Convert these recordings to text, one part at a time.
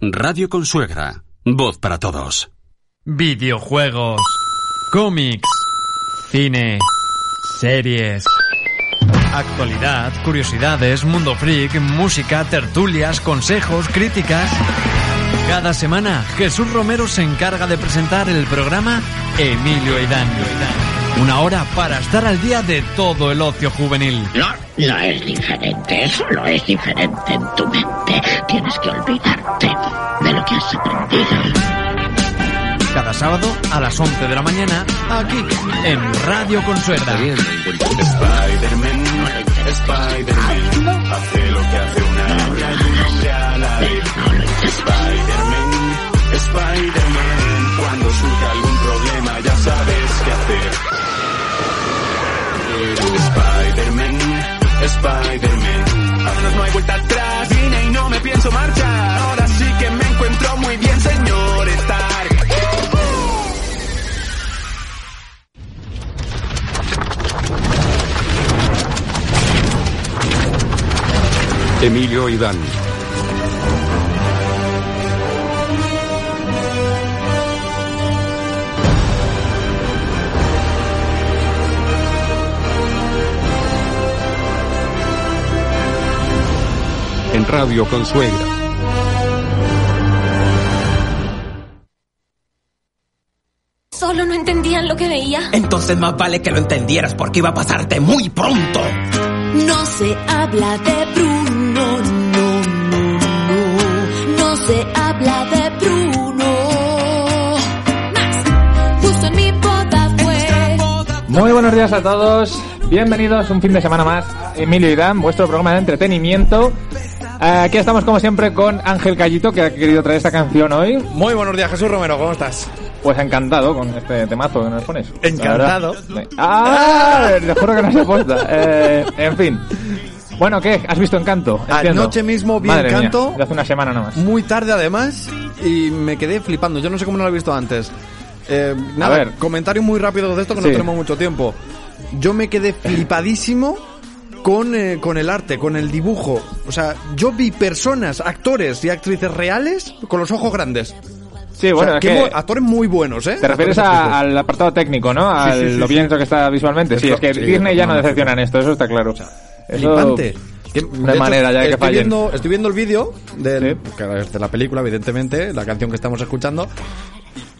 Radio Consuegra, voz para todos. Videojuegos, cómics, cine, series. Actualidad, curiosidades, mundo freak, música, tertulias, consejos, críticas. Cada semana, Jesús Romero se encarga de presentar el programa Emilio y Dan. Una hora para estar al día de todo el ocio juvenil. No, no es diferente, solo es diferente en tu mente. Tienes que olvidarte de lo que has aprendido. Cada sábado a las 11 de la mañana, aquí en Radio Consuegra. Spider-Man, Spider-Man, hace lo que hace una hora y un hombre a la vez. Spider-Man, Spider-Man, cuando surja algún problema ya sabes qué hacer. Spider-Man, ahora no hay vuelta atrás, vine y no me pienso marchar. Ahora sí que me encuentro muy bien, señor Stark. Emilio y Dan. En Radio Consuegra. Solo no entendían lo que veía. Entonces más vale que lo entendieras porque iba a pasarte muy pronto. No se habla de Bruno, no, no, no. No se habla de Bruno. Más. Justo en mi boda fue. Muy buenos días a todos. Bienvenidos un fin de semana más Emilio y Dan, vuestro programa de entretenimiento. Aquí estamos como siempre con Ángel Callito, que ha querido traer esta canción hoy. Muy buenos días, Jesús Romero, ¿cómo estás? Pues encantado con este temazo que nos pones. Encantado. ¡Ah! Te juro que no se aposta. Eh, en fin. Bueno, ¿qué? ¿Has visto Encanto? Entiendo. Anoche mismo vi Madre mía, Encanto. de hace una semana nada más. Muy tarde además y me quedé flipando. Yo no sé cómo no lo he visto antes. Eh, nada, ver. comentario muy rápido de esto que Sí. no tenemos mucho tiempo. Yo me quedé flipadísimo con, eh, con el arte, con el dibujo. O sea, yo vi personas, actores y actrices reales con los ojos grandes. Sí, O bueno, sea, es que mo- actores muy buenos, ¿eh? te refieres a- al apartado técnico, ¿no? Al sí, sí, lo sí. bien hecho que está visualmente. Sí, es que Disney ya no decepciona en esto, eso está claro. Que, No de hecho, manera ya de que estoy fallen. viendo, estoy viendo el vídeo del- Sí. que de la película, evidentemente, la canción que estamos escuchando.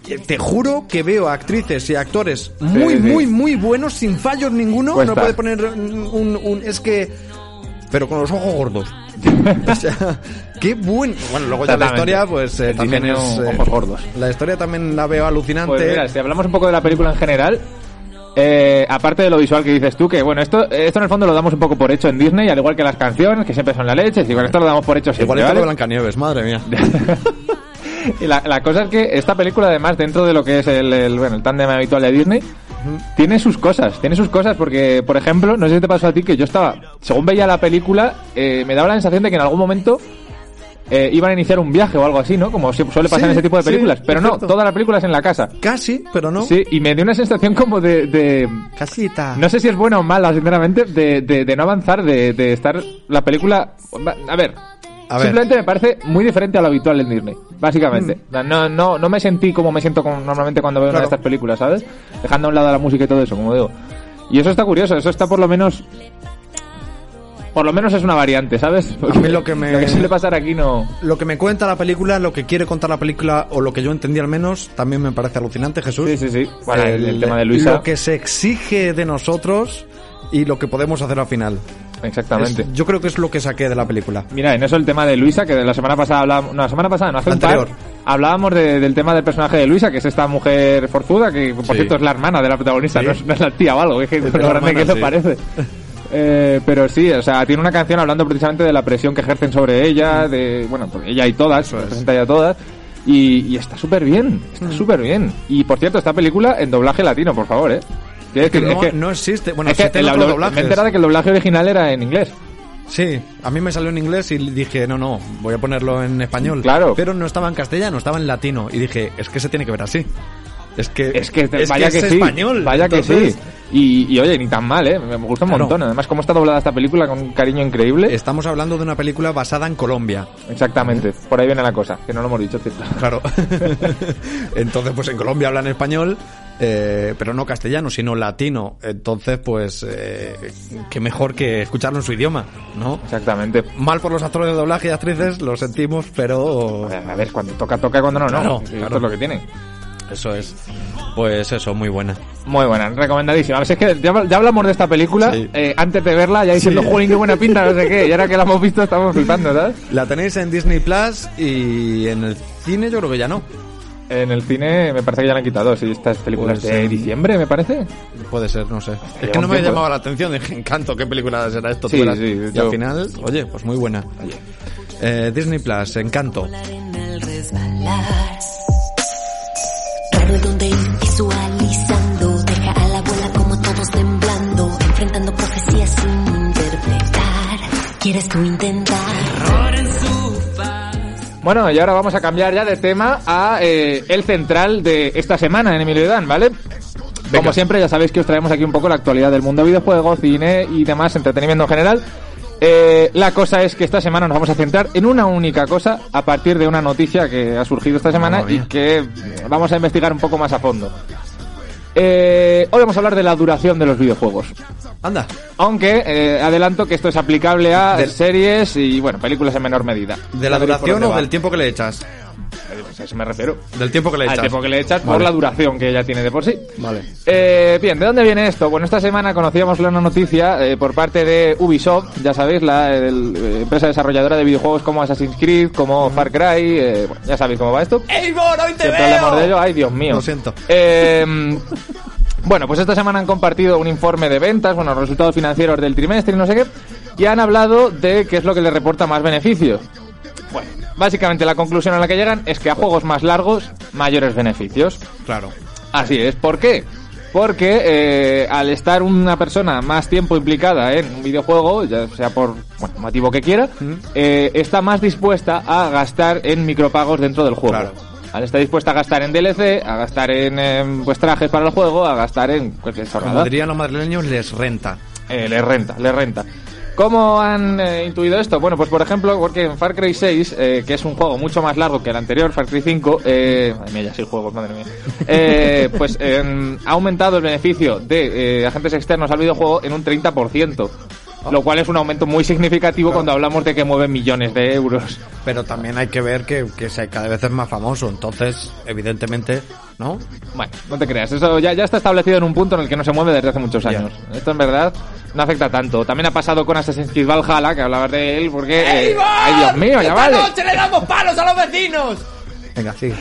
Y Te juro que veo actrices y actores muy, sí. muy, muy buenos, sin fallos ninguno. Cuesta. No puede poner un, un- Es que... Pero con los ojos gordos. o sea, qué buen... Bueno, luego ya la historia, pues eh, también es... eh, ojos gordos. La historia también la veo alucinante. Pues mira, si hablamos un poco de la película en general, eh, aparte de lo visual que dices tú, que bueno, esto, esto en el fondo lo damos un poco por hecho en Disney, al igual que las canciones, que siempre son la leche, y con esto lo damos por hecho siempre, Igual esto ¿vale? de Blancanieves, madre mía. Y la, la cosa es que esta película, además, dentro de lo que es el, el, bueno, el tándem habitual de Disney, tiene sus cosas, tiene sus cosas, porque, por ejemplo, no sé si te pasó a ti, que yo estaba, según veía la película, eh, me daba la sensación de que en algún momento eh, iban a iniciar un viaje o algo así, ¿no? Como su- suele pasar Sí, en ese tipo de sí, películas. pero no, perfecto. toda la película es en la casa. Casi, pero no. Sí, y me dio una sensación como de... de Casita. no sé si es buena o mala, sinceramente, de, de, de no avanzar, de, de estar la película... A ver, A simplemente me parece muy diferente a lo habitual en Disney, básicamente. Sea, No, no, no me sentí como me siento con- normalmente cuando veo una de Claro. estas películas, ¿sabes? Dejando a un lado la música y todo eso, como digo. Y eso está curioso, eso está por lo menos... Por lo menos es una variante, ¿sabes? Porque mí lo que me- suele pasar aquí no... Lo que me cuenta la película, lo que quiere contar la película, o lo que yo entendí al menos, también me parece alucinante, Jesús. Sí, sí, sí. Bueno, el, el tema de Luisa... Lo que se exige de nosotros y lo que podemos hacer al final. Exactamente. Es- yo creo que es lo que saqué de la película. Mira, en eso el tema de Luisa, que de la semana pasada hablábamos, no, la semana pasada, no hace un par, hablábamos de- del tema del personaje de Luisa, que es esta mujer forzuda, que por Sí. cierto es la hermana de la protagonista, Sí. no, es, no es la tía o algo, es que Es lo grande hermana, que eso sí. parece. Eh, pero sí, o sea, tiene una canción hablando precisamente de la presión que ejercen sobre ella, de, bueno, pues ella y todas, representa ella todas, y, y está súper bien, está súper bien. Y por cierto, esta película en doblaje latino, por favor, ¿eh? Que- Que que- no, es que- no existe. Bueno, es que el otros dobla- doblajes. me he enterado de que el doblaje original era en inglés. Sí, a mí me salió en inglés y dije, no, no, voy a ponerlo en español. Claro. Pero no estaba en castellano, estaba en latino. Y dije, es que se tiene que ver así. Es que Es que, es vaya que, es sí, español. vaya que sí. Y, y, oye, ni tan mal, ¿eh? Me me gusta un Claro. montón. Además, cómo está doblada esta película con un cariño increíble. Estamos hablando de una película basada en Colombia. Exactamente, por ahí viene la cosa, que no lo hemos dicho, ¿cierto? Claro. Entonces, pues en Colombia hablan español, eh, pero no castellano, sino latino. Entonces, pues, eh, qué mejor que escucharlo en su idioma, ¿no? Exactamente. Mal por los actores de doblaje y actrices, lo sentimos, pero... A ver, cuando toca, toca, cuando no, no. Claro, Esto claro. es lo que tienen. Eso es. Pues eso, muy buena. Muy buena, recomendadísima. A ver, si es que ya, ya hablamos de esta película Sí. eh, antes de verla, ya diciendo, Sí. joder, qué buena pinta, no sé qué. Y ahora que la hemos visto, estamos flipando, ¿sabes? La tenéis en Disney Plus y en el cine yo creo que ya no. En el cine me parece que ya la han quitado, sí, estas películas Pues, de eh, diciembre, me parece. Puede ser, no sé. Es que no me ha llamado la atención, dije, encanto, ¿qué película será esto? Sí, sí, y yo- al final, oye, pues muy buena. Eh, Disney Plus, encanto. en el resbalar. Raro donde ir visualizando. Deja a la abuela como todos temblando. Enfrentando profecías sin interpretar. ¿Quieres tú intentar? Bueno, y ahora vamos a cambiar ya de tema a eh, el central de esta semana en Emilio Dan, ¿vale? Como siempre, ya sabéis que os traemos aquí un poco la actualidad del mundo videojuegos, cine y demás, entretenimiento en general. Eh, la cosa es que esta semana nos vamos a centrar en una única cosa a partir de una noticia que ha surgido esta semana y que eh, vamos a investigar un poco más a fondo. Eh, hoy vamos a hablar de la duración de los videojuegos. Anda. Aunque eh, adelanto que esto es aplicable a Del- series y bueno, películas en menor medida. ¿De la duración o del tiempo que le echas? Eh, pues a eso me refiero. Del tiempo que le Al echas. tiempo que le echas por Vale. la duración que ella tiene de por sí. Vale. Eh, bien, ¿de dónde viene esto? Bueno, esta semana conocíamos una noticia eh, por parte de Ubisoft, ya sabéis, la el- eh, empresa desarrolladora de videojuegos como Assassin's Creed, como Far Cry, eh, bueno, ya sabéis cómo va esto. ¡Eivor, hoy te Siempre hablamos de ello, ay Dios mío. Lo siento. Eh, bueno, pues esta semana han compartido un informe de ventas, bueno, resultados financieros del trimestre y no sé qué, y han hablado de qué es lo que le reporta más beneficios. Bueno, básicamente la conclusión a la que llegan es que a juegos más largos, mayores beneficios. Claro. Así es, ¿por qué? Porque eh, al estar una persona más tiempo implicada en un videojuego, ya sea por bueno, motivo que quiera, eh, está más dispuesta a gastar en micropagos dentro del juego. Claro. Al estar dispuesta a gastar en DLC, a gastar en em, pues, trajes para el juego, a gastar en cualquier Como chorrada. dirían los madrileños, les renta. Eh, le renta, le renta. ¿Cómo han eh, intuido esto? Bueno, pues por ejemplo, porque en Far Cry 6, eh, que es un juego mucho más largo que el anterior, Far Cry 5, eh, madre mía, ya seis juegos, madre mía, eh, pues em, ha aumentado el beneficio de eh, agentes externos al videojuego en un 30%, lo cual es un aumento muy significativo cuando hablamos de que mueve millones de euros. Pero también hay que ver que, que se- cada vez es más famoso. Entonces, evidentemente, ¿no? Bueno, no te creas, eso ya, ya está establecido en un punto en el que no se mueve desde hace muchos Ya. años. Esto en verdad no afecta tanto. También ha pasado con Assassin's Creed Valhalla, que hablabas de él, porque... eh, ¡Ay, Dios mío, ya vale! le damos palos a los vecinos! Venga, sigue.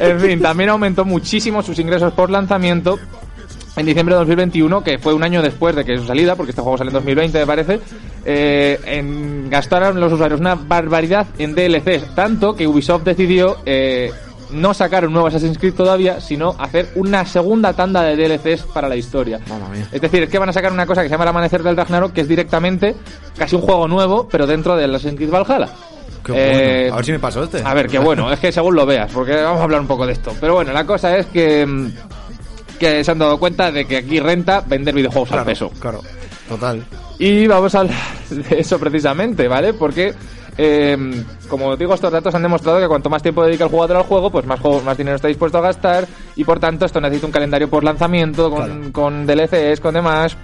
En fin, también aumentó muchísimo sus ingresos por lanzamiento en diciembre de 2021, que fue un año después de que su salida, porque este juego sale en 2020, me parece, eh, en, gastaron los usuarios una barbaridad en DLCs, tanto que Ubisoft decidió eh, no sacar un nuevo Assassin's Creed todavía, sino hacer una segunda tanda de DLCs para la historia. Es decir, es que van a sacar una cosa que se llama el Amanecer del Ragnarok, que es directamente casi un juego nuevo, pero dentro del Assassin's Creed Valhalla. Qué Eh, bueno. A ver si me pasó este. a ver, qué bueno, es que según lo veas, porque vamos a hablar un poco de esto. Pero bueno, la cosa es que, mm, que se han dado cuenta de que aquí renta vender videojuegos claro, al peso. Claro, total. Y vamos a hablar de eso precisamente, ¿vale? Porque, eh, como digo, estos datos han demostrado que cuanto más tiempo dedica el jugador al juego, pues más, juego- más dinero está dispuesto a gastar. Y por tanto, esto necesita un calendario por lanzamiento, con, Claro. con DLCs, con demás.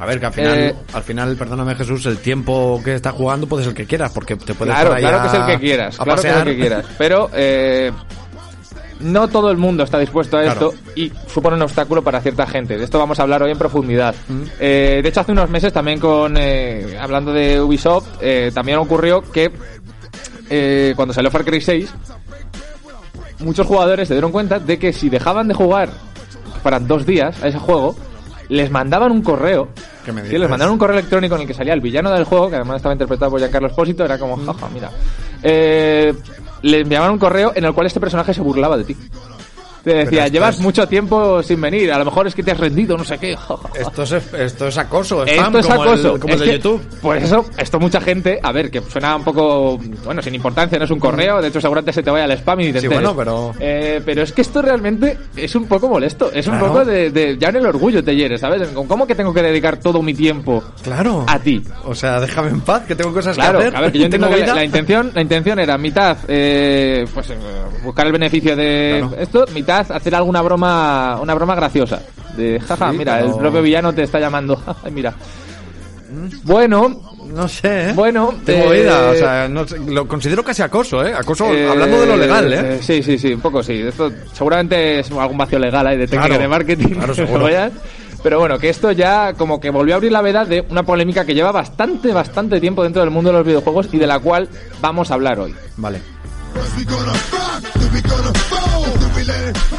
A ver, que al final, Eh, al final, perdóname Jesús, el tiempo que estás jugando puede ser el que quieras, porque te puedes Claro, ahí claro a- que es el que quieras, claro que es el que quieras. Pero eh, no todo el mundo está dispuesto a Claro. esto y supone un obstáculo para cierta gente. De esto vamos a hablar hoy en profundidad. Mm. Eh, de hecho, hace unos meses también con eh, hablando de Ubisoft, eh, también ocurrió que eh, cuando salió Far Cry 6, muchos jugadores se dieron cuenta de que si dejaban de jugar para dos días a ese juego, les mandaban un correo ¿Qué me Sí, les mandaron un correo electrónico en el que salía el villano del juego, que además estaba interpretado por Giancarlo Espósito, era como, jaja, mira. Eh, le enviaban un correo en el cual este personaje se burlaba de ti. Te decía, llevas es- mucho tiempo sin venir, a lo mejor es que te has rendido, no sé qué. jaja". Esto es, esto es acoso, spam, Esto es como acoso. el, como Es el de que, YouTube. Pues eso, esto mucha gente, a ver, que suena un poco, bueno, sin importancia, no es un correo, de hecho seguramente se te vaya al spam y te Sí, enteres. bueno, pero- Eh, pero es que esto realmente es un poco molesto, es un poco de, de- ya en el orgullo te hieres, ¿sabes? ¿Cómo que tengo que dedicar todo mi tiempo Claro. a ti? O sea, déjame en paz, que tengo cosas Claro, que hacer. a ver, que yo entiendo que la, intención, la intención era mitad, eh, pues eh, buscar el beneficio de Claro. esto, mitad hacer alguna broma, una broma graciosa. De jaja, Sí, mira, pero- el propio villano te está llamando. mira. Bueno, No sé, ¿eh? Bueno, tengo eh, vida, o sea, no sé, lo considero casi acoso, ¿eh? Acoso, Eh, hablando de lo legal, ¿eh? Sí, sí, sí, un poco sí. Esto seguramente es algún vacío legal ahí de técnica Claro, de marketing. claro, seguro. Pero bueno, que esto ya como que volvió a abrir la veda de una polémica que lleva bastante, bastante tiempo dentro del mundo de los videojuegos y de la cual vamos a hablar hoy. Vale.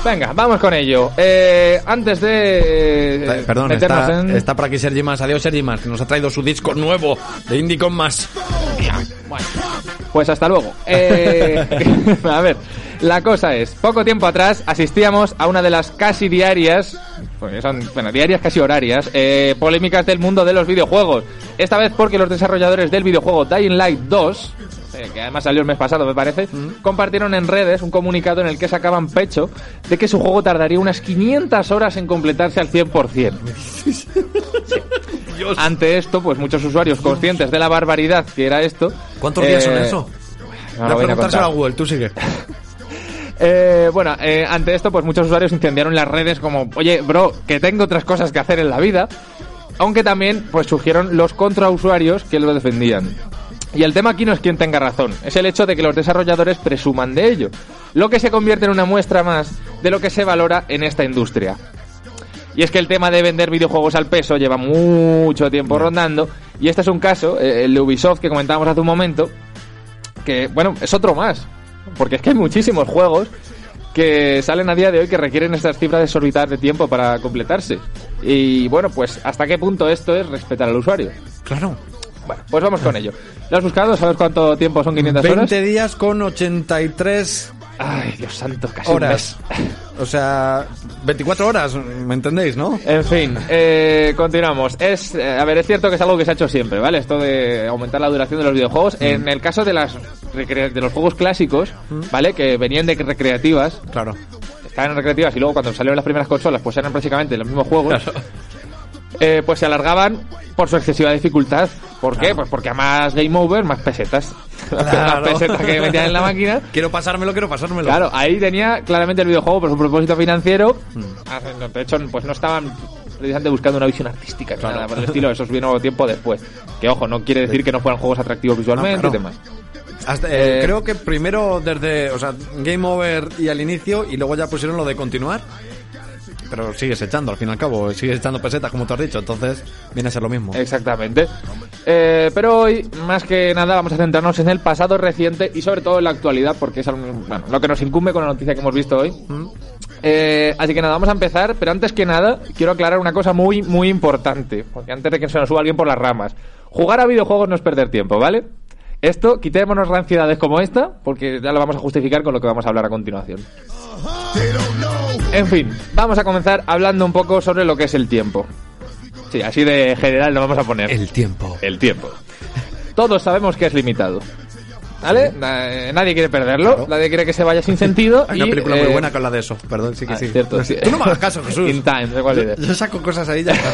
Venga, vamos con ello. Eh, antes de eh, Eh, Perdón, está, en... está por aquí Sergi Mas. Adiós, Sergi Mas, que nos ha traído su disco nuevo de Indie con más. Bueno, pues hasta luego. Eh, a ver, la cosa es, poco tiempo atrás asistíamos a una de las casi diarias, son, bueno, diarias casi horarias, eh, polémicas del mundo de los videojuegos. Esta vez porque los desarrolladores del videojuego Dying Light 2, eh, que además salió el mes pasado me parece, compartieron en redes un comunicado en el que sacaban pecho de que su juego tardaría unas 500 horas en completarse al 100%. Ante esto, pues muchos usuarios conscientes de la barbaridad que era esto... ¿Cuántos días son eh, eso? no Voy lo a voy a contar. Google, tú sigue. Eh, bueno, eh, ante esto, pues muchos usuarios incendiaron las redes como, oye, bro, que tengo otras cosas que hacer en la vida. Aunque también, pues surgieron los contrausuarios que lo defendían. Y el tema aquí no es quien tenga razón, es el hecho de que los desarrolladores presuman de ello, lo que se convierte en una muestra más de lo que se valora en esta industria. Y es que el tema de vender videojuegos al peso lleva mucho tiempo rondando, y este es un caso, eh, el de Ubisoft que comentábamos hace un momento, que, bueno, es otro más. Porque es que hay muchísimos juegos que salen a día de hoy que requieren estas cifras desorbitadas de tiempo para completarse. Y bueno, pues hasta qué punto esto es respetar al usuario. Claro. Bueno, pues vamos con ello. ¿Lo has buscado? ¿Sabes cuánto tiempo son 500 horas? 20 días con 83 Ay, Dios santo, casi un horas. mes. O sea, 24 horas, ¿me entendéis, no? En fin, eh, continuamos. Es, eh, a ver, es cierto que es algo que se ha hecho siempre, ¿vale? Esto de aumentar la duración de los videojuegos. En el caso de las de los juegos clásicos, ¿vale? Que venían de recreativas, Claro. estaban en recreativas y luego cuando salieron las primeras consolas, pues eran prácticamente los mismos juegos. Eh, pues se alargaban por su excesiva dificultad. ¿Por qué? Pues porque a más game over, más pesetas. Claro. Las pesetas que metían en la máquina. Quiero pasármelo, quiero pasármelo. Claro, ahí tenía claramente el videojuego por su propósito financiero. Mm. Ah, De hecho, pues no estaban precisamente buscando una visión artística Claro. nada por el estilo. Eso vino tiempo después. Que ojo, no quiere decir que no fueran juegos atractivos visualmente No, y claro. demás. Hasta- eh, Eh, creo que primero desde, o sea, Game Over y al inicio y luego ya pusieron lo de continuar. Pero sigues echando, al fin y al cabo, sigues echando pesetas como tú has dicho, entonces viene a ser lo mismo. Exactamente. Eh, pero hoy, más que nada, vamos a centrarnos en el pasado reciente y sobre todo en la actualidad, porque es bueno, lo que nos incumbe con la noticia que hemos visto hoy. Eh, así que nada, vamos a empezar, pero antes que nada, quiero aclarar una cosa muy, muy importante, porque antes de que se nos suba alguien por las ramas, jugar a videojuegos no es perder tiempo, ¿vale? Esto, quitémonos ranciedades como esta, porque ya lo vamos a justificar con lo que vamos a hablar a continuación. En fin, vamos a comenzar hablando un poco sobre lo que es el tiempo. Sí, así de general lo vamos a poner. El tiempo. El tiempo. Todos sabemos que es limitado. ¿Vale? Na- Nadie quiere perderlo, Claro. nadie quiere que se vaya sin sentido. Hay una y, película eh, muy buena que habla de eso, perdón, sí que ah, sí. cierto, sí. Tú no me hagas caso, Jesús. In time, igual yo, yo saco cosas ahí ya está.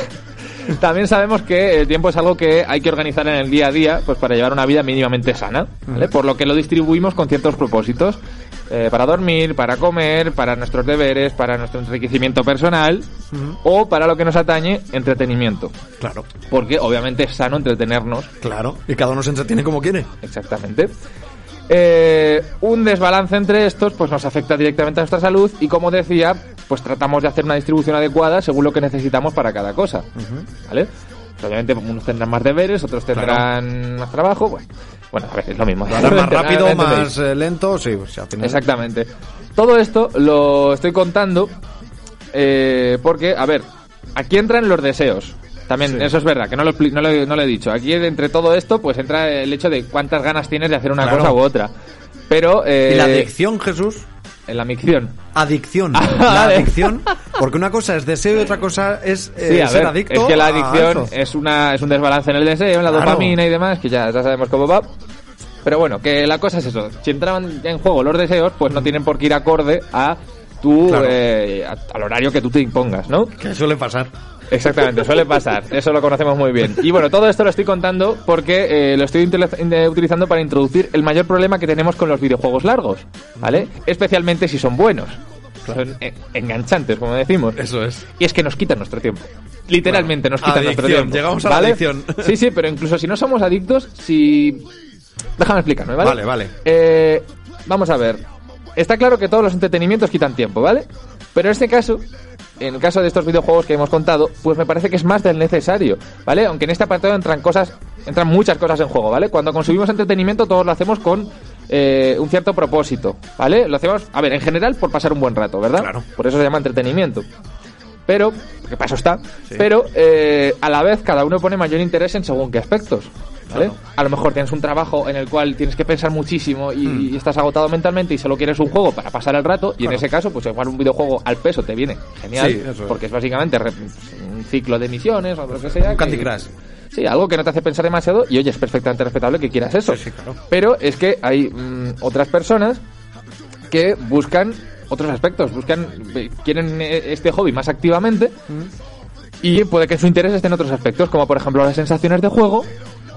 También sabemos que el tiempo es algo que hay que organizar en el día a día pues para llevar una vida mínimamente sana, ¿vale? Por lo que lo distribuimos con ciertos propósitos. Eh, para dormir, para comer, para nuestros deberes, para nuestro enriquecimiento personal o para lo que nos atañe, entretenimiento. Claro, Porque obviamente es sano entretenernos claro. Y cada uno se entretiene como quiere. Exactamente. Eh, un desbalance entre estos pues nos afecta directamente a nuestra salud y como decía, pues tratamos de hacer una distribución adecuada según lo que necesitamos para cada cosa. ¿Vale? Obviamente unos tendrán más deberes, otros tendrán más trabajo. Bueno, bueno, a ver, es lo mismo. Lo más rápido, más eh, lento, sí, pues. Exactamente. Todo esto lo estoy contando eh, porque, a ver, aquí entran los deseos. También, eso es verdad, que no lo, no, lo, no lo he dicho. Aquí, entre todo esto, pues entra el hecho de cuántas ganas tienes de hacer una Claro. cosa u otra. Pero... eh, ¿Y la adicción, Jesús? En la micción. Adicción. Ah, la vale. adicción. Porque una cosa es deseo y otra cosa es eh, Sí, a ser ver, adicto. es que la adicción es una es un desbalance en el deseo, en la Claro. dopamina y demás, que ya, ya sabemos cómo va. Pero bueno, que la cosa es eso. Si entraban en juego los deseos, pues no tienen por qué ir acorde a tu Claro. eh, a- al horario que tú te impongas, ¿no? Que suele pasar. Exactamente, suele pasar. Eso lo conocemos muy bien. Y bueno, todo esto lo estoy contando porque eh, lo estoy in- utilizando para introducir el mayor problema que tenemos con los videojuegos largos, ¿vale? Especialmente si son buenos. Son eh, enganchantes, como decimos. Eso es. Y es que nos quitan nuestro tiempo. Literalmente nos quitan nuestro tiempo. llegamos a la adicción. Sí, sí, pero incluso si no somos adictos, si... Déjame explicarme, ¿vale? Vale, vale. Eh, vamos a ver. Está claro que todos los entretenimientos quitan tiempo, ¿vale? Pero en este caso, en el caso de estos videojuegos que hemos contado, pues me parece que es más del necesario, ¿vale? Aunque en este apartado entran cosas, entran muchas cosas en juego, ¿vale? Cuando consumimos entretenimiento todos lo hacemos con eh, un cierto propósito, ¿vale? Lo hacemos, a ver, en general por pasar un buen rato, ¿verdad? Claro. Por eso se llama entretenimiento. Pero, que para eso está, pero eh, a la vez cada uno pone mayor interés en según qué aspectos. ¿Vale? A lo mejor tienes un trabajo en el cual tienes que pensar muchísimo y, Hmm. y estás agotado mentalmente y solo quieres un juego para pasar el rato y en ese caso pues igual un videojuego al peso te viene genial Sí, eso es. porque es básicamente un ciclo de misiones o lo que sea. Un Candy Crush. Sí, algo que no te hace pensar demasiado y oye, es perfectamente respetable que quieras eso. Pero es que hay mm, otras personas que buscan otros aspectos, buscan, eh, quieren eh, este hobby más activamente y puede que su interés esté en otros aspectos, como por ejemplo las sensaciones de juego,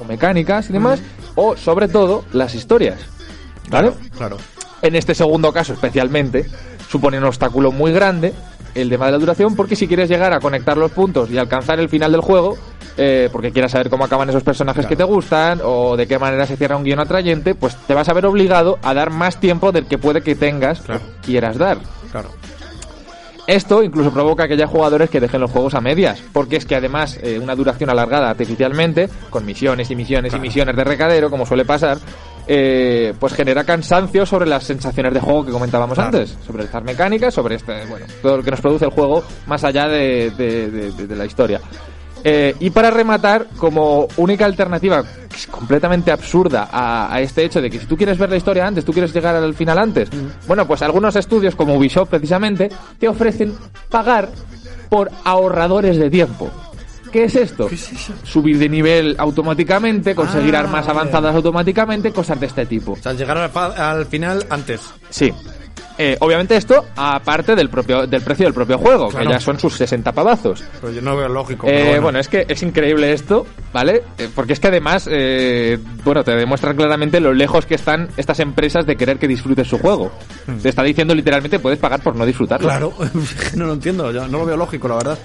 o mecánicas y demás, o sobre todo las historias. ¿Vale? Claro. En este segundo caso especialmente, supone un obstáculo muy grande el tema de la duración, porque si quieres llegar a conectar los puntos y alcanzar el final del juego, eh, porque quieras saber cómo acaban esos personajes que te gustan o de qué manera se cierra un guion atrayente, pues te vas a ver obligado a dar más tiempo del que puede que tengas Claro. o quieras dar. Claro. Esto incluso provoca que haya jugadores que dejen los juegos a medias, porque es que además eh, una duración alargada artificialmente, con misiones y misiones y misiones de recadero, como suele pasar, eh, pues genera cansancio sobre las sensaciones de juego que comentábamos Claro. antes, sobre estas mecánicas, sobre este, bueno, todo lo que nos produce el juego más allá de, de- de- de- de la historia. Eh, y para rematar, como única alternativa que es completamente absurda a, a este hecho de que si tú quieres ver la historia antes, tú quieres llegar al final antes, bueno, pues algunos estudios como Ubisoft precisamente te ofrecen pagar por ahorradores de tiempo. ¿Qué es esto? Subir de nivel automáticamente, conseguir Ah, armas avanzadas automáticamente, cosas de este tipo. O sea, llegar al, al final antes. Sí. Eh, obviamente esto aparte del propio del precio del propio juego, Claro. que ya son sus 60 pavazos. Pero yo no veo lógico. Eh, bueno. bueno. es que es increíble esto, ¿vale? Eh, porque es que además, eh, bueno, te demuestra claramente lo lejos que están estas empresas de querer que disfrutes su juego. Te está diciendo literalmente puedes pagar por no disfrutarlo. Hmm. Claro, no lo entiendo, yo no lo veo lógico, la verdad.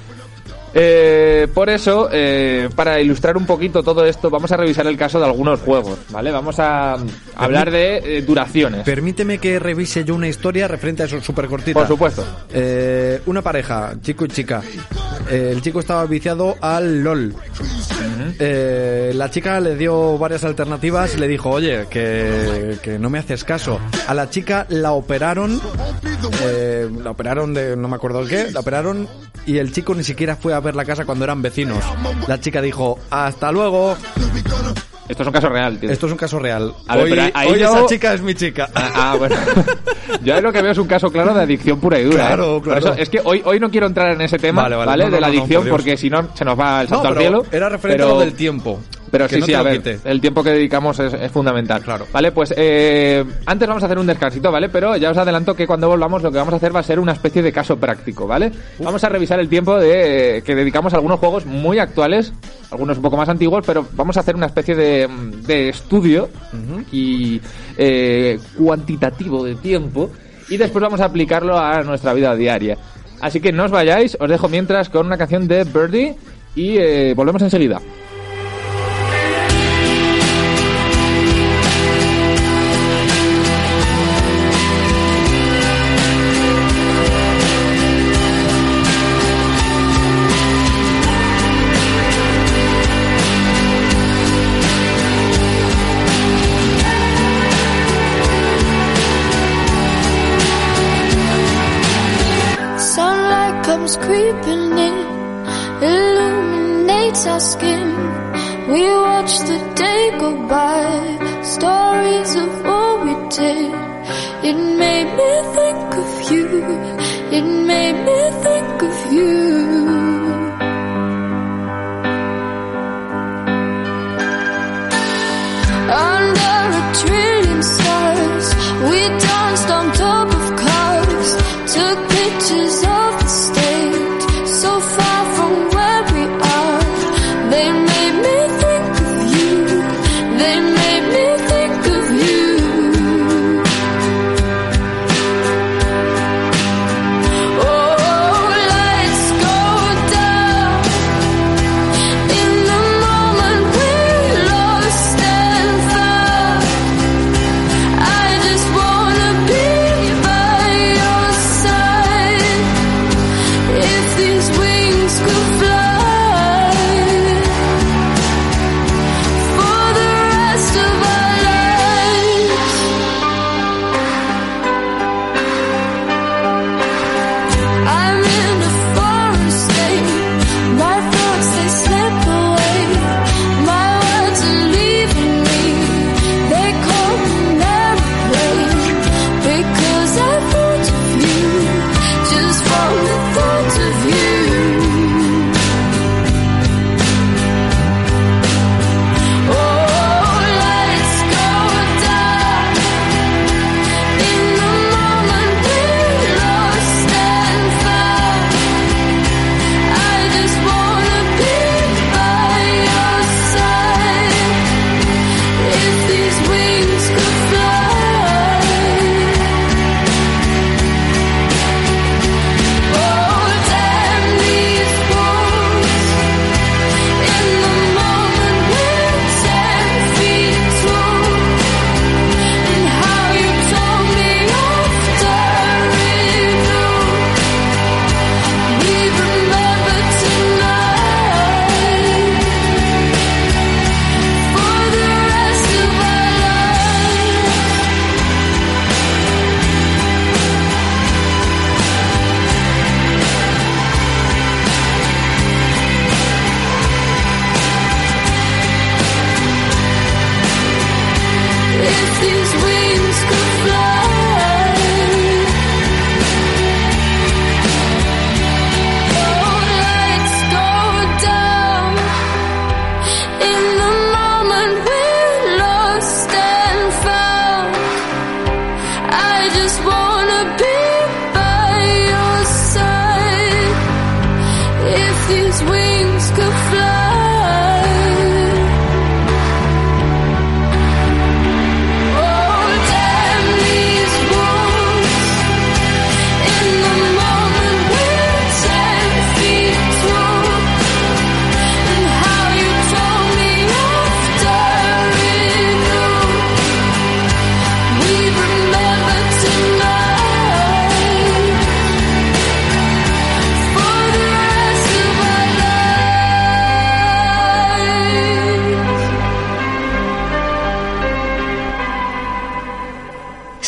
Eh, por eso, eh, para ilustrar un poquito todo esto, vamos a revisar el caso de algunos juegos, ¿vale? Vamos a hablar de eh, duraciones. Permíteme que revise yo una historia referente a eso súper cortita. Por supuesto. Eh, una pareja, chico y chica. Eh, el chico estaba viciado al LOL. Eh, la chica le dio varias alternativas y le dijo, oye, que, que no me haces caso. A la chica la operaron, eh, la operaron de no me acuerdo el qué, la operaron y el chico ni siquiera fue a ver la casa cuando eran vecinos. La chica dijo, hasta luego. Esto es un caso real, tío. Esto es un caso real. A hoy pero yo- esa chica es mi chica. Ah, ah, bueno. Yo ahí lo que veo es un caso claro de adicción pura y dura. Claro, ¿eh? Por claro. eso es que hoy, hoy no quiero entrar en ese tema, Vale, ¿vale? vale. No, no, de la no, adicción, por porque si no se nos va el No, salto al pero cielo. era referente pero- a lo del tiempo. Pero Que sí, no sí, a ver, quite. el tiempo que dedicamos es, es fundamental. Claro. Vale, pues eh, antes vamos a hacer un descansito, ¿vale? Pero ya os adelanto que cuando volvamos lo que vamos a hacer va a ser una especie de caso práctico, ¿vale? Vamos a revisar el tiempo de, que dedicamos a algunos juegos muy actuales, algunos un poco más antiguos, pero vamos a hacer una especie de, de estudio y eh, cuantitativo de tiempo y después vamos a aplicarlo a nuestra vida diaria. Así que no os vayáis, os dejo mientras con una canción de Birdie y eh, volvemos enseguida.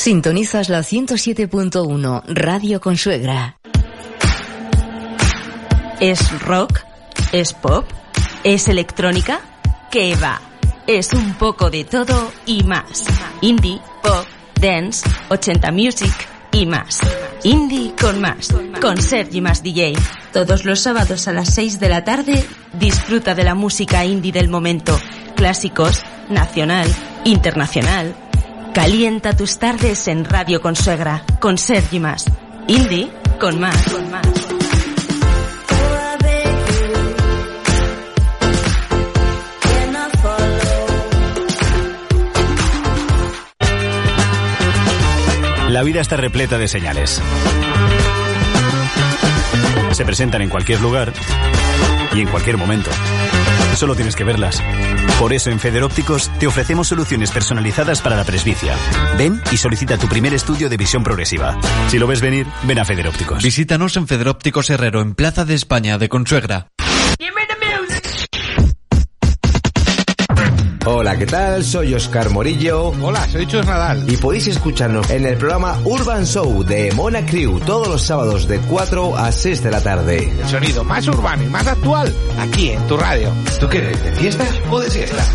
Sintonizas la 107.1 Radio Consuegra. ¿Es rock? ¿Es pop? ¿Es electrónica? ¿Qué va? Es un poco de todo y más. Indie, pop, dance, 80 music y más. Indie con más. Con Sergi Más DJ. Todos los sábados a las 6 de la tarde disfruta de la música indie del momento. Clásicos, nacional, internacional. Calienta tus tardes en Radio Consuegra. Con Sergi Más. Indie con más. Con más. La vida está repleta de señales. Se presentan en cualquier lugar y en cualquier momento. Solo tienes que verlas. Por eso en Federópticos te ofrecemos soluciones personalizadas para la presbicia. Ven y solicita tu primer estudio de visión progresiva. Si lo ves venir, ven a Federópticos. Visítanos en Federópticos Herrero, en Plaza de España de Consuegra. Hola, ¿qué tal? Soy Oscar Morillo. Hola, soy Chus Nadal. Y podéis escucharnos en el programa Urban Show de Mona Crew todos los sábados de 4 a 6 de la tarde. El sonido más urbano y más actual aquí en tu radio. ¿Tú qué eres? ¿De fiesta o de siesta?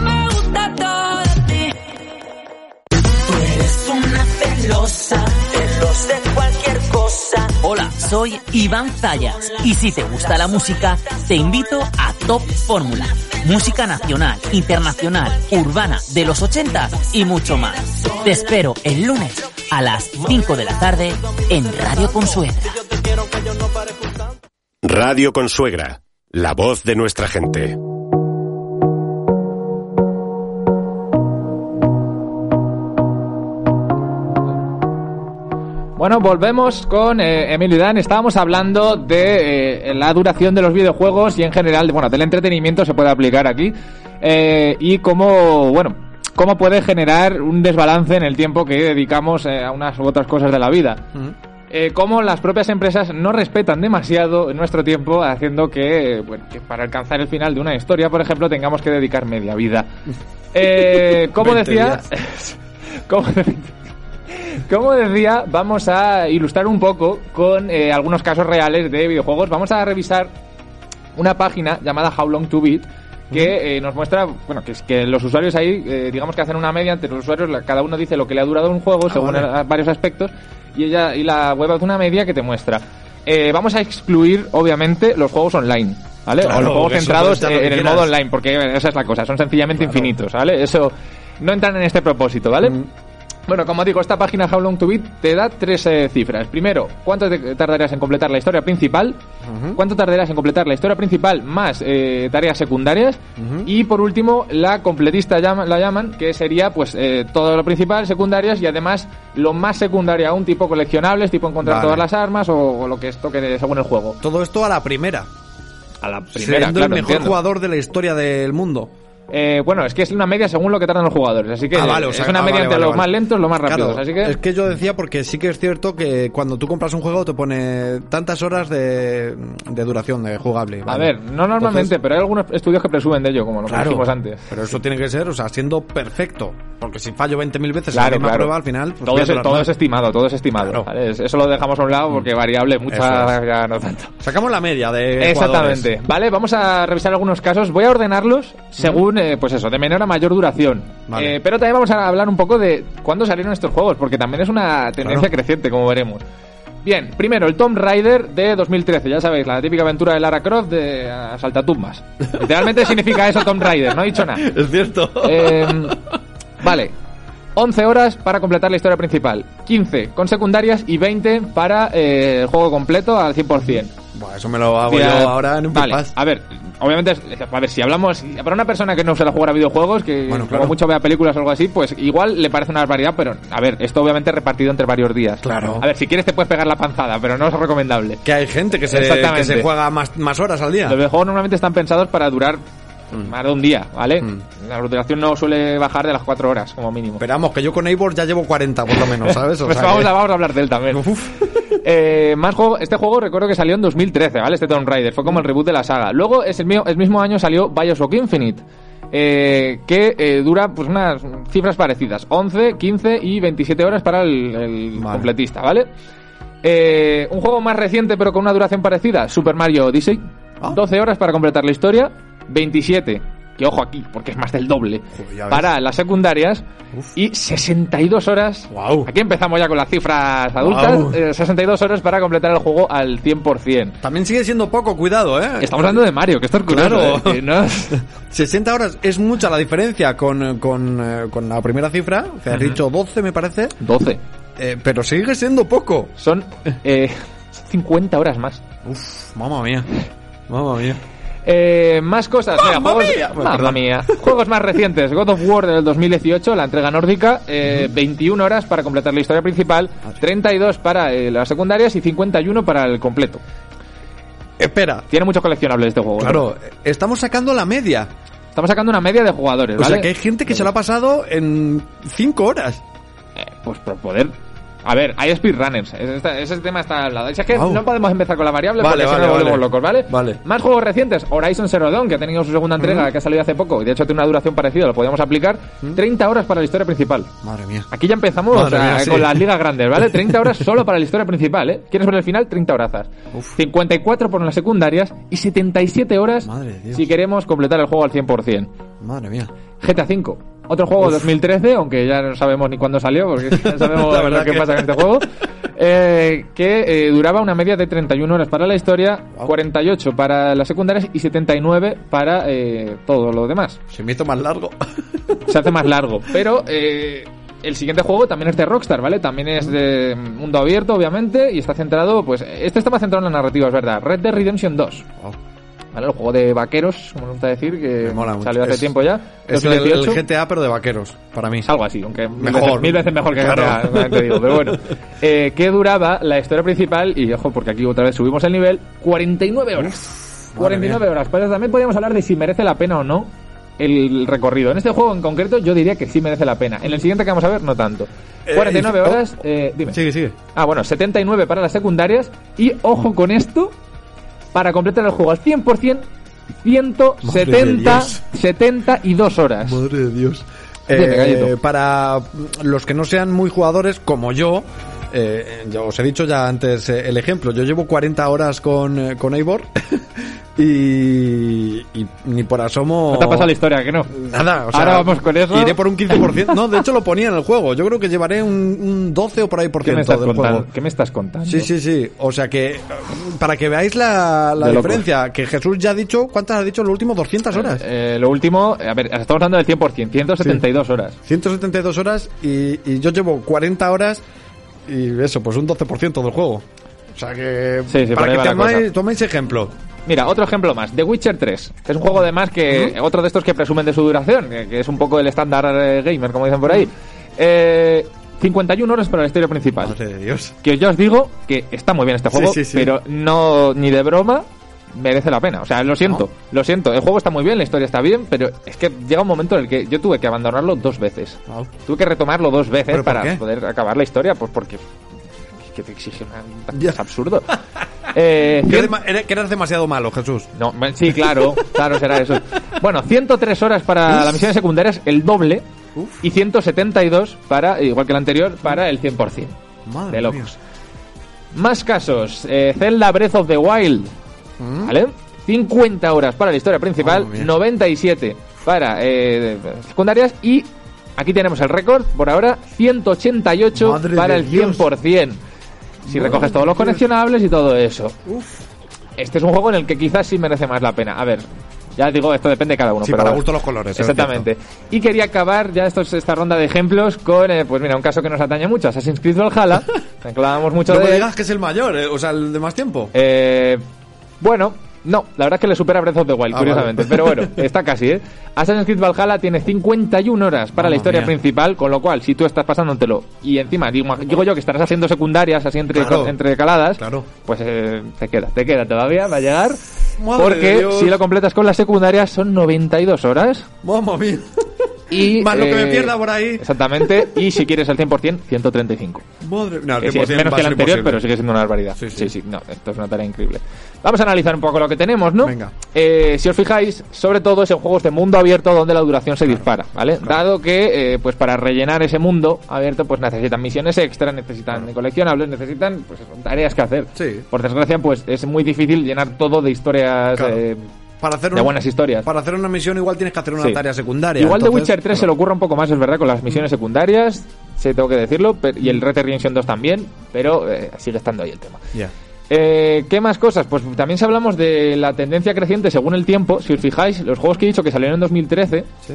me gusta todo de ti. Tú eres una celosa, celos de cualquier cosa. Hola, soy Iván Zayas y si te gusta la música, te invito a Top Fórmula. Música nacional, internacional, urbana, de los 80 y mucho más. Te espero el lunes a las 5 de la tarde en Radio Consuegra. Radio Consuegra, la voz de nuestra gente. Bueno, volvemos con eh, Emilio Dan. Estábamos hablando de eh, la duración de los videojuegos y en general, bueno, del entretenimiento se puede aplicar aquí. eh, y cómo, bueno, cómo puede generar un desbalance en el tiempo que dedicamos eh, a unas u otras cosas de la vida. Eh, cómo las propias empresas no respetan demasiado nuestro tiempo, haciendo que, bueno, que para alcanzar el final de una historia, por ejemplo, tengamos que dedicar media vida. Eh, como 20 decía, como, como decía, vamos a ilustrar un poco con eh, algunos casos reales de videojuegos. Vamos a revisar una página llamada How Long to Beat que eh, nos muestra, bueno, que es que los usuarios ahí, eh, digamos que hacen una media entre los usuarios, la- cada uno dice lo que le ha durado un juego según vale. a- varios aspectos y ella y la web hace una media que te muestra. Eh, vamos a excluir, obviamente, los juegos online. ¿Vale? o Claro, los juegos centrados en el quieras. modo online, porque esa es la cosa, son sencillamente infinitos, ¿vale? Eso no entran en este propósito, ¿vale? Mm. Bueno, como digo, esta página How Long to Beat te da tres eh, cifras. Primero, ¿cuánto te tardarías en completar la historia principal? ¿Cuánto tardarías en completar la historia principal más eh, tareas secundarias? Y por último, la completista llama- la llaman, que sería pues eh, todo lo principal, secundarias y además lo más secundario aún, tipo coleccionables, tipo encontrar Vale. todas las armas o, o lo que es toque según el juego. Todo esto a la primera. A la primera, Siendo claro, el mejor entiendo. jugador de la historia del mundo. Eh, bueno, es que es una media según lo que tardan los jugadores, así que Ah, vale, o sea, es una ah, media vale, entre vale, los más lentos, los más rápidos, Claro, así que... Es que yo decía porque sí que es cierto que cuando tú compras un juego te pone tantas horas de, de duración de jugable. A ver, no normalmente, Entonces, pero hay algunos estudios que presumen de ello, como lo que Claro, dijimos antes. pero eso tiene que ser, o sea, siendo perfecto. Porque si fallo 20.000 veces en Claro, la misma claro. prueba, al final... pues todo es, todo es estimado, todo es estimado. Eso lo dejamos a un lado porque variable, mucha es. ya no tanto. Sacamos la media de Exactamente. jugadores. Vale, vamos a revisar algunos casos. Voy a ordenarlos según, eh, pues eso, de menor a mayor duración. Vale. Eh, pero también vamos a hablar un poco de cuándo salieron estos juegos, porque también es una tendencia Claro. creciente, como veremos. Bien, primero, el Tomb Raider de 2013. Ya sabéis, la típica aventura de Lara Croft de saltatumbas. Literalmente significa eso Tomb Raider, no he dicho nada. Es cierto. Eh, vale. 11 horas para completar la historia principal, 15 con secundarias y 20 para eh, el juego completo al 100%. Buah, eso me lo hago Mira, yo ahora en un Vale, a ver, obviamente, a ver, si hablamos, para una persona que no suele jugar a videojuegos, que Bueno, como mucho vea películas o algo así, pues igual le parece una barbaridad, pero a ver, esto obviamente repartido entre varios días. Claro. A ver, si quieres te puedes pegar la panzada, pero no es recomendable. Que hay gente que se, Exactamente. que se juega más, más horas al día. Los videojuegos normalmente están pensados para durar Mm. más de un día, ¿vale? La duración no suele bajar de las 4 horas, como mínimo. Pero vamos, que yo con Eivor ya llevo 40 por lo menos, ¿sabes? O pues sea vamos, que- a, vamos a hablar de él también. Eh, más juego, este juego recuerdo que salió en 2013, ¿vale? Este Tomb Raider, fue como el reboot de la saga. Luego, es el, el mismo año salió Bioshock Infinite, eh, que eh, dura pues unas cifras parecidas, 11, 15 y 27 horas para el, el completista, ¿vale? Eh, un juego más reciente pero con una duración parecida, Super Mario Odyssey, Ah. 12 horas para completar la historia, 27, que ojo aquí, porque es más del doble, para las secundarias y 62 horas. Aquí empezamos ya con las cifras adultas. Guau. eh, 62 horas para completar el juego al 100%. También sigue siendo poco, cuidado, ¿eh? Estamos hablando de Mario, que esto es curioso. Claro. eh, que no- 60 horas es mucha la diferencia con, con, eh, con la primera cifra, que has dicho 12 me parece. 12. Eh, pero sigue siendo poco. Son eh, 50 horas más. Uf, mamma mía. Mamma mía. Eh, más cosas. Mira, ¡Mamma juegos, mía! Bueno, Mamma perdón. mía. Juegos más recientes. God of War del 2018, la entrega nórdica. eh, 21 horas para completar la historia principal. 32 para eh, las secundarias y 51 para el completo. Espera. Tiene muchos coleccionables este juego. ¿no? Claro, estamos sacando la media. Estamos sacando una media de jugadores, O ¿vale? sea que hay gente que se lo ha pasado en 5 horas. pues por poder A ver, hay speedrunners. Ese, tema está al lado. Es que no podemos empezar con la variable Vale, porque si no nos volvemos locos, ¿vale? Vale. Más juegos recientes. Horizon Zero Dawn, que ha tenido su segunda entrega, que ha salido hace poco. Y de hecho tiene una duración parecida, lo podíamos aplicar. 30 horas para la historia principal. Madre mía. Aquí ya empezamos Madre o sea, mía, sí. con las ligas grandes, ¿vale? 30 horas solo para la historia principal, ¿eh? ¿Quieres ver el final? 30 horazas. 54 por las secundarias y 77 horas Madre si queremos completar el juego al 100%. Madre mía. GTA V. Otro juego de 2013, aunque ya no sabemos ni cuándo salió, porque ya sabemos La lo verdad que, que- pasa con este juego. Eh, que eh, duraba una media de 31 horas para la historia, 48 para las secundarias y 79 para eh, todo lo demás. Se me hizo más largo. Se hace más largo. Pero eh, el siguiente juego también es de Rockstar, ¿vale? También es de mundo abierto, obviamente, y está centrado, pues, este está más centrado en la narrativa, es verdad. Red Dead Redemption 2. ¿Vale? El juego de vaqueros, como nos gusta decir, que mola salió hace Es- tiempo ya. Es el, 2018. el GTA, pero de vaqueros, para mí. Algo así, aunque mil Mejor. veces, mil veces mejor que Claro. GTA, te digo, pero bueno. Eh, que duraba la historia principal, y ojo, porque aquí otra vez subimos el nivel, 49 horas. 49 horas. Pues también podríamos hablar de si merece la pena o no el recorrido. En este juego en concreto yo diría que sí merece la pena. En el siguiente que vamos a ver, no tanto. Eh, 49 y- oh. horas, eh, dime. Sigue, sigue. Ah, bueno, 79 para las secundarias y ojo con esto, para completar el juego al 100%, 170, Dios. 72 horas. Madre de Dios. Eh, para los que no sean muy jugadores, como yo, eh, ya os he dicho ya antes eh, el ejemplo. Yo llevo 40 horas con, eh, con Eivor y, y ni por asomo. ¿No te ha pasado la historia, que no? Nada, o sea, Ahora vamos con eso. Iré por un 15%. No, de hecho lo ponía en el juego. Yo creo que llevaré un, un 12 o por ahí por ¿Qué me ciento del contando? juego. ¿Qué me estás contando? Sí, sí, sí. O sea que, para que veáis la, la diferencia, que Jesús ya ha dicho, ¿cuántas ha dicho lo último? 200 horas. Eh, lo último, a ver, estamos hablando del 100%, 172 horas. 172 horas y, y yo llevo 40 horas y eso, pues un 12% del juego. O sea que, Sí, sí, para que tomáis, cosa. toméis ejemplo. Mira, otro ejemplo más, The Witcher 3, que es un juego además que, otro de estos que presumen de su duración, que, que es un poco el estándar eh, gamer, como dicen por ahí. Eh, 51 horas para la historia principal. Madre de Dios. Que yo os digo que está muy bien este Sí, juego, sí, sí. pero no ni de broma merece la pena. O sea, lo siento, lo siento. El juego está muy bien, la historia está bien, pero es que llega un momento en el que yo tuve que abandonarlo dos veces. Tuve que retomarlo dos veces ¿Pero por para qué? poder acabar la historia, pues porque que te exige una... es absurdo. Eh, Que, cien- que eres demasiado malo, Jesús. no, sí, claro, claro, será eso. Bueno, 103 horas para las misiones secundarias, el doble, y 172 para, igual que el anterior, para el 100%. Madre de locos. Más casos, eh, Zelda Breath of the Wild, ¿vale? 50 horas para la historia principal, mía. 97 para eh, secundarias y aquí tenemos el récord por ahora, 188 Madre para el Dios. 100%. Si Madre recoges todos los coleccionables y todo eso. Este es un juego en el que quizás sí merece más la pena. A ver, ya digo, esto depende de cada uno. Sí, pero para gusto los colores. Exactamente. Y quería acabar ya esto es esta ronda de ejemplos con, eh, pues mira, un caso que nos atañe mucho, Assassin's Creed Valhalla. hablábamos mucho No de me digas que es el mayor, eh, o sea, el de más tiempo. Eh, bueno, no, la verdad es que le supera Breath of the Wild, Ah, curiosamente. vale. Pero bueno, está casi, ¿eh? Assassin's Creed Valhalla tiene 51 horas para la historia mía. principal, con lo cual, si tú estás pasándotelo y encima, digo, digo yo que estarás haciendo secundarias así entre, Claro. entre caladas, Claro. pues eh, te queda, te queda todavía, va a llegar. Madre porque si lo completas con las secundarias son 92 horas. Mamma mía. Y, Más lo que me eh, pierda por ahí. Exactamente, y si quieres el 100%, 135. Madre No, Que sí, es 100% menos que el anterior, imposible. pero sigue siendo una barbaridad. Sí sí. no, esto es una tarea increíble. Vamos a analizar un poco lo que tenemos, ¿no? Venga. Eh, si os fijáis, sobre todo es en juegos de mundo abierto donde la duración se dispara, ¿vale? Dado que, eh, pues para rellenar ese mundo abierto, pues necesitan misiones extra, necesitan coleccionables, necesitan pues, tareas que hacer. Sí. Por desgracia, pues es muy difícil llenar todo de historias, eh, Para hacer de un- buenas historias. Para hacer una misión igual tienes que hacer una Sí. tarea secundaria. Igual de Witcher 3 se le ocurre un poco más, es verdad, con las misiones secundarias, sí, tengo que decirlo, y el Red Dead Redemption 2 también, pero eh, sigue estando ahí el tema. Eh, ¿Qué más cosas? Pues también si hablamos de la tendencia creciente según el tiempo, si os fijáis, los juegos que he dicho que salieron en 2013, Sí.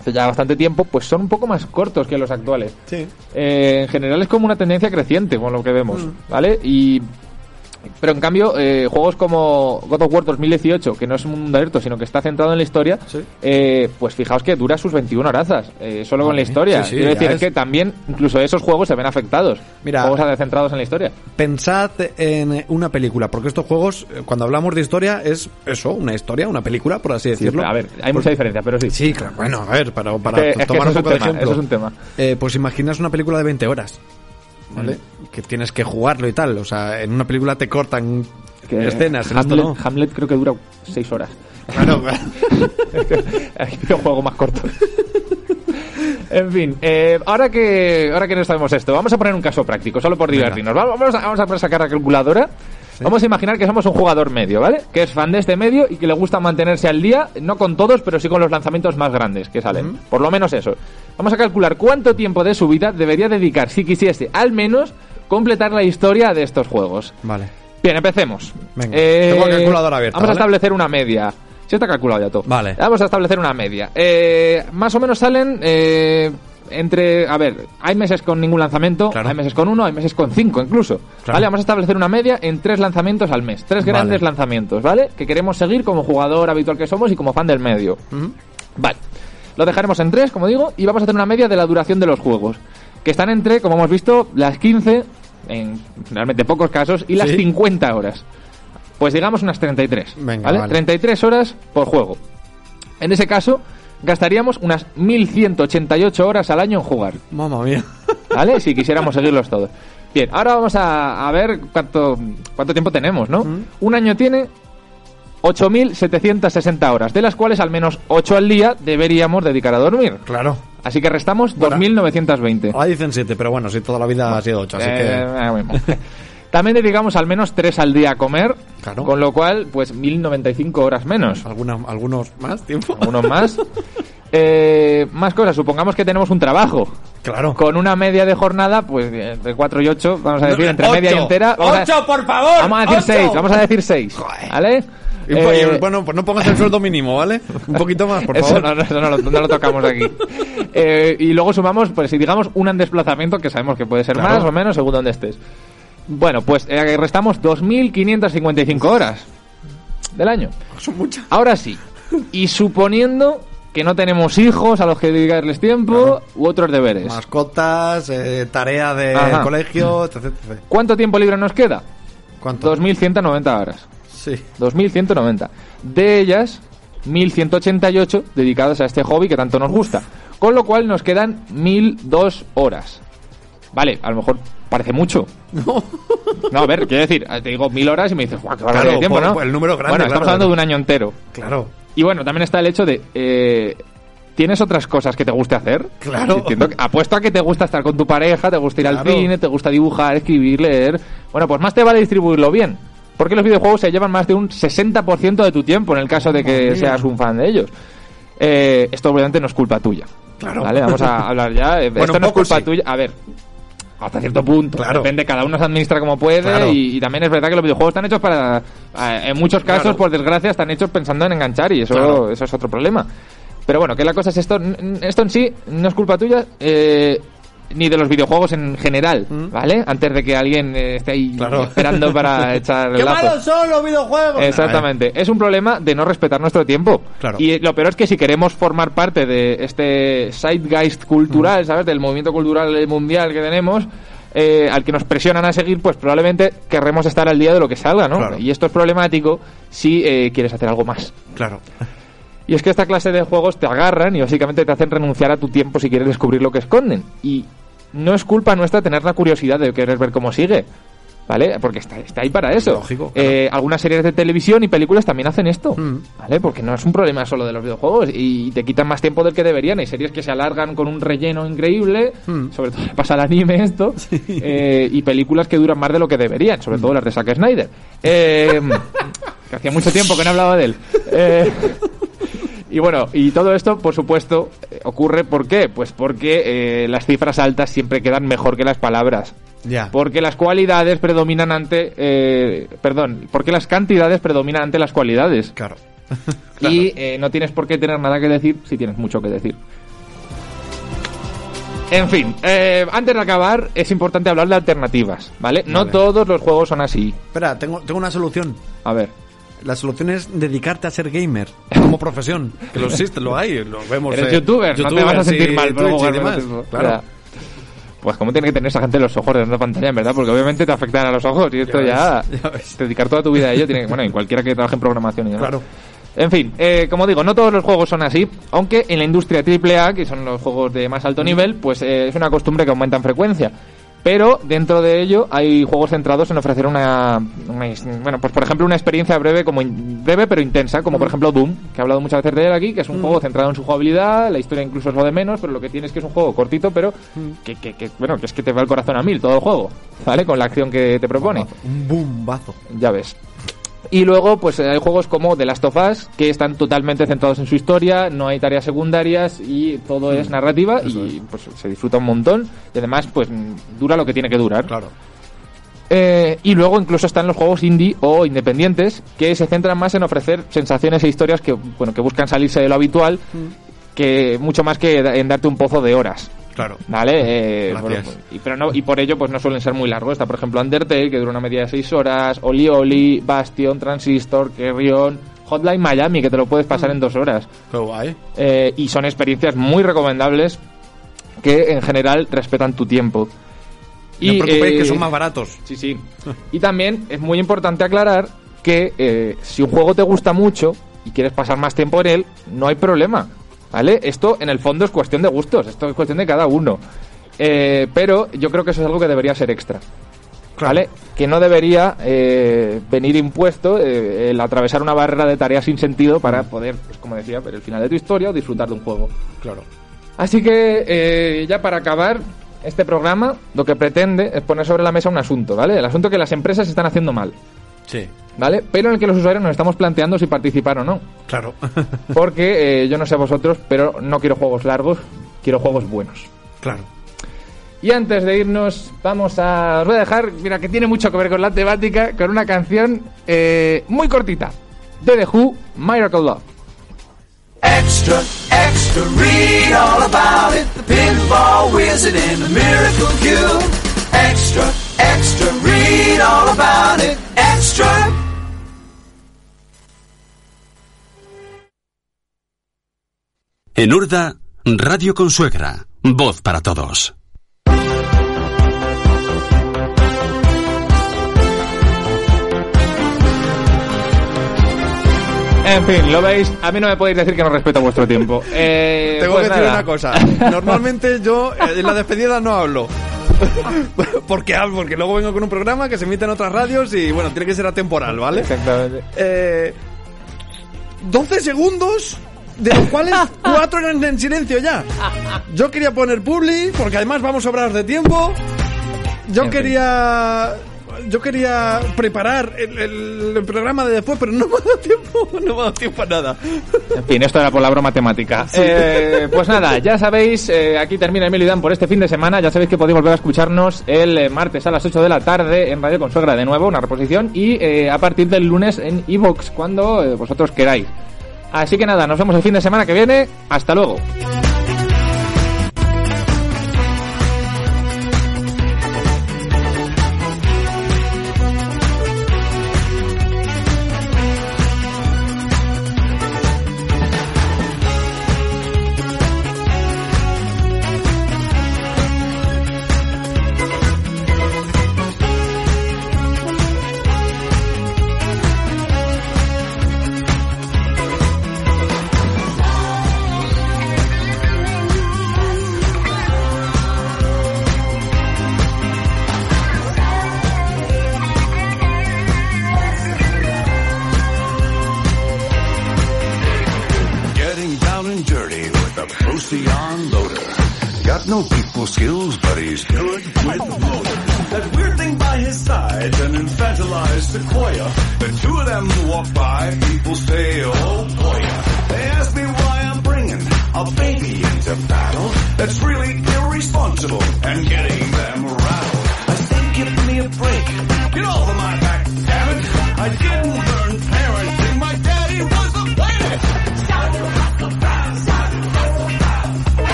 hace ya bastante tiempo, pues son un poco más cortos que los actuales. Sí. Eh, en general es como una tendencia creciente con lo que vemos, ¿vale? Y pero en cambio, eh, juegos como God of War 2018, que no es un mundo abierto, sino que está centrado en la historia, eh, pues fijaos que dura sus 21 horazas, eh, solo con la historia. Sí, sí, Quiero decir es. que también, incluso esos juegos se ven afectados. Mira- juegos centrados en la historia. Pensad en una película, porque estos juegos, eh, cuando hablamos de historia, es eso, una historia, una película, por así Sí, decirlo. a ver, hay mucha diferencia, pero sí. Sí, claro, bueno, a ver, para, para Es que- es que tomar eso un es un poco de ejemplo. eso es un tema. Eh, pues imaginas una película de 20 horas. ¿Vale? Que tienes que jugarlo y tal. O sea, en una película te cortan Que escenas, en esto Hamlet, no. Hamlet creo que dura seis horas. Claro, un juego más corto. En fin, eh, ahora que ahora que no sabemos esto, vamos a poner un caso práctico, solo por divertirnos. Vamos, vamos a, vamos a sacar la calculadora. Vamos a imaginar que somos un jugador medio, ¿vale? Que es fan de este medio y que le gusta mantenerse al día, no con todos, pero sí con los lanzamientos más grandes que salen. Por lo menos eso. Vamos a calcular cuánto tiempo de su vida debería dedicar si quisiese al menos completar la historia de estos juegos. Vale. Bien, empecemos. Venga. Eh, Tengo la calculadora abierta, Vamos a establecer una media. Sí está calculado ya todo. Vale. Vamos a establecer una media. Eh, más o menos salen eh, entre... A ver, hay meses con ningún lanzamiento, hay meses con uno, hay meses con cinco incluso. Claro. Vale, vamos a establecer una media en tres lanzamientos al mes. Tres Vale. grandes lanzamientos, ¿vale? Que queremos seguir como jugador habitual que somos y como fan del medio. Vale. Lo dejaremos en tres, como digo, y vamos a hacer una media de la duración de los juegos. Que están entre, como hemos visto, las 15, en realmente pocos casos, y las Sí. 50 horas. Pues digamos unas 33. Venga, ¿vale? vale. 33 horas por juego. En ese caso, gastaríamos unas 1188 horas al año en jugar. Mamma mía. ¿Vale? Si quisiéramos seguirlos todos. Bien, ahora vamos a, a ver cuánto, cuánto tiempo tenemos, ¿no? Un año tiene 8.760 horas, de las cuales al menos 8 al día deberíamos dedicar a dormir. Claro. Así que restamos 2.920. Ahora dicen 7, pero bueno, si toda la vida ha sido 8, así Eh, que... También dedicamos al menos 3 al día a comer, con lo cual, pues 1.095 horas menos. ¿Alguna, ¿Algunos más tiempo? Algunos más. Eh, más cosas, supongamos que tenemos un trabajo. Claro. Con una media de jornada, pues entre 4 y 8, vamos a decir, entre media y entera. Vamos a- ¡Ocho, por favor! Vamos a decir ¡Ocho! 6, vamos a decir 6. ¿Vale? Eh, bueno, pues no pongas el sueldo mínimo, ¿vale? Un poquito más, por eso favor. no, no, eso no lo, no lo tocamos aquí. Eh, y luego sumamos, pues si digamos un en desplazamiento, que sabemos que puede ser Claro. más o menos según donde estés. Bueno, pues eh, restamos 2.555 horas del año. Son muchas. Ahora sí, y suponiendo que no tenemos hijos a los que dedicarles tiempo u otros deberes. Mascotas, eh, tarea de colegio, etc, etc. ¿Cuánto tiempo libre nos queda? ¿Cuánto? 2.190 horas. Sí. 2.190. De ellas, 1.188 dedicadas a este hobby que tanto nos gusta. Con lo cual nos quedan 1.002 horas. Vale, a lo mejor parece mucho. No. a ver, quiero decir, te digo 1.000 horas y me dices, guau, qué Claro, de tiempo, por- ¿no? por el número grande, Bueno, claro. estamos hablando de un año entero. Claro. Y bueno, también está el hecho de... eh, ¿Tienes otras cosas que te guste hacer? Claro. Entiendo apuesto a que te gusta estar con tu pareja, te gusta ir al cine, te gusta dibujar, escribir, leer. Bueno, pues más te vale distribuirlo bien. Porque los videojuegos se llevan más de un 60% de tu tiempo en el caso de que seas un fan de ellos. Eh, esto obviamente no es culpa tuya. Claro. ¿Vale? Vamos a hablar ya. Bueno, esto no es culpa sí. tuya. A ver, hasta cierto punto. Claro. Depende, cada uno se administra como puede Claro. y, y también es verdad que los videojuegos están hechos para... eh, En muchos casos, Claro. por desgracia, están hechos pensando en enganchar y eso, eso es otro problema. Pero bueno, que la cosa es esto, esto en sí no es culpa tuya, eh, ni de los videojuegos en general, ¿vale? Antes de que alguien eh, esté ahí Mm. Claro. esperando para echar el ¡Qué lazo. malos son los videojuegos! Exactamente. Es un problema de no respetar nuestro tiempo. Claro. Y lo peor es que si queremos formar parte de este zeitgeist cultural, Mm. ¿sabes? Del movimiento cultural mundial que tenemos, eh, al que nos presionan a seguir, pues probablemente querremos estar al día de lo que salga, ¿no? Claro. Y esto es problemático si eh, quieres hacer algo más. Claro. Y es que esta clase de juegos te agarran y básicamente te hacen renunciar a tu tiempo si quieres descubrir lo que esconden. Y no es culpa nuestra tener la curiosidad de querer ver cómo sigue. ¿Vale? Porque está, está ahí para eso. Lógico, claro. Eh, algunas series de televisión y películas también hacen esto. Mm. ¿Vale? Porque no es un problema solo de los videojuegos y te quitan más tiempo del que deberían. Hay series que se alargan con un relleno increíble, Mm. sobre todo pasa al anime esto, eh, y películas que duran más de lo que deberían, sobre todo las de Zack Snyder. Eh, que hacía mucho tiempo que no hablaba de él. Eh, y bueno, y todo esto, por supuesto, eh, ocurre ¿por qué? Pues porque eh, las cifras altas siempre quedan mejor que las palabras. Ya. Porque las cualidades predominan ante... eh, perdón, porque las cantidades predominan ante las cualidades. Claro. Y eh, no tienes por qué tener nada que decir si tienes mucho que decir. En fin, eh, antes de acabar, es importante hablar de alternativas, ¿vale? No Vale. todos los juegos son así. Espera, tengo, tengo una solución. A ver. La solución es dedicarte a ser gamer como profesión. Que lo existe, lo hay, lo vemos. Eres eh, youtuber, no te vas a sentir sí, mal Twitch y demás. Claro. Pues como tiene que tener esa gente los ojos de una pantalla, en verdad, porque obviamente te afectan a los ojos y esto Ya ya, ves, dedicar toda tu vida a ello tiene que, bueno, en cualquiera que trabaje en programación y demás. Claro. En fin, eh, como digo, no todos los juegos son así, aunque en la industria AAA, que son los juegos de más alto nivel, pues eh, es una costumbre que aumenta en frecuencia. Pero dentro de ello hay juegos centrados en ofrecer una, una bueno, pues por ejemplo una experiencia breve como in- breve pero intensa, como por ejemplo Doom, que he hablado muchas veces de él aquí, que es un juego centrado en su jugabilidad, la historia incluso es lo de menos, pero lo que tiene es que es un juego cortito, pero que, que- que, bueno, que es que te va el corazón a mil todo el juego, ¿vale? Con la acción que te propone. Un bombazo. Ya ves. Y luego, pues hay juegos como The Last of Us, que están totalmente centrados en su historia, no hay tareas secundarias y todo es narrativa y pues se disfruta un montón. Y además, pues mm, dura lo que tiene que durar. Claro. Eh, y luego incluso están los juegos indie o independientes que se centran más en ofrecer sensaciones e historias que, bueno, que buscan salirse de lo habitual, que mucho más que en darte un pozo de horas. Claro. ¿Vale? Eh, bueno, pues, y, pero no, y por ello pues no suelen ser muy largos. Está, por ejemplo, Undertale, que dura una media de 6 horas, Oli Oli, Bastion, Transistor, Carrion, Hotline Miami, que te lo puedes pasar en dos horas. Qué guay. Eh, y son experiencias muy recomendables que en general respetan tu tiempo. No os preocupéis eh, que son más baratos. Sí, sí. Y también es muy importante aclarar que eh, si un juego te gusta mucho y quieres pasar más tiempo en él, no hay problema. ¿Vale? Esto en el fondo es cuestión de gustos, esto es cuestión de cada uno. Eh, pero yo creo que eso es algo que debería ser extra. ¿Vale? Que no debería eh, venir impuesto eh, el atravesar una barrera de tareas sin sentido para poder, pues, como decía, ver el final de tu historia o disfrutar de un juego. Claro. Así que eh, ya para acabar este programa, lo que pretende es poner sobre la mesa un asunto, ¿vale? El asunto que las empresas están haciendo mal, Sí. ¿vale? Pero en el que los usuarios nos estamos planteando si participar o no. Claro. Porque eh, yo no sé vosotros, pero no quiero juegos largos, quiero juegos buenos. claro. Y antes de irnos, vamos a... Os voy a dejar, mira, que tiene mucho que ver con la temática, con una canción eh, muy cortita. De The Who, Miracle Love. Extra, extra, read all about it. The pinball wizard and the miracle cube. Extra, extra, read all about it. Extra. En Urda, Radio Consuegra, voz para todos. En fin, lo veis, a mí no me podéis decir que no respeto vuestro tiempo. Eh, Tengo pues que decir una cosa. Normalmente yo eh, en la despedida no hablo. porque hablo, porque luego vengo con un programa que se emite en otras radios y bueno, tiene que ser atemporal, ¿vale? Exactamente. Eh, 12 segundos, de los cuales 4 eran en silencio ya. Yo quería poner Publi, porque además vamos a hablar de tiempo. Yo En fin. Yo quería preparar el, el- el programa de después, pero no me ha dado tiempo, no me ha dado tiempo a nada. En fin, esto era por la broma temática. Sí. Eh, pues nada, ya sabéis, eh, aquí termina Emilio y Dan por este fin de semana. Ya sabéis que podéis volver a escucharnos el eh, martes a las 8 de la tarde en Radio Consuegra de nuevo, una reposición, y eh, a partir del lunes en iVoox, cuando vosotros queráis. Así que nada, nos vemos el fin de semana que viene. Hasta luego.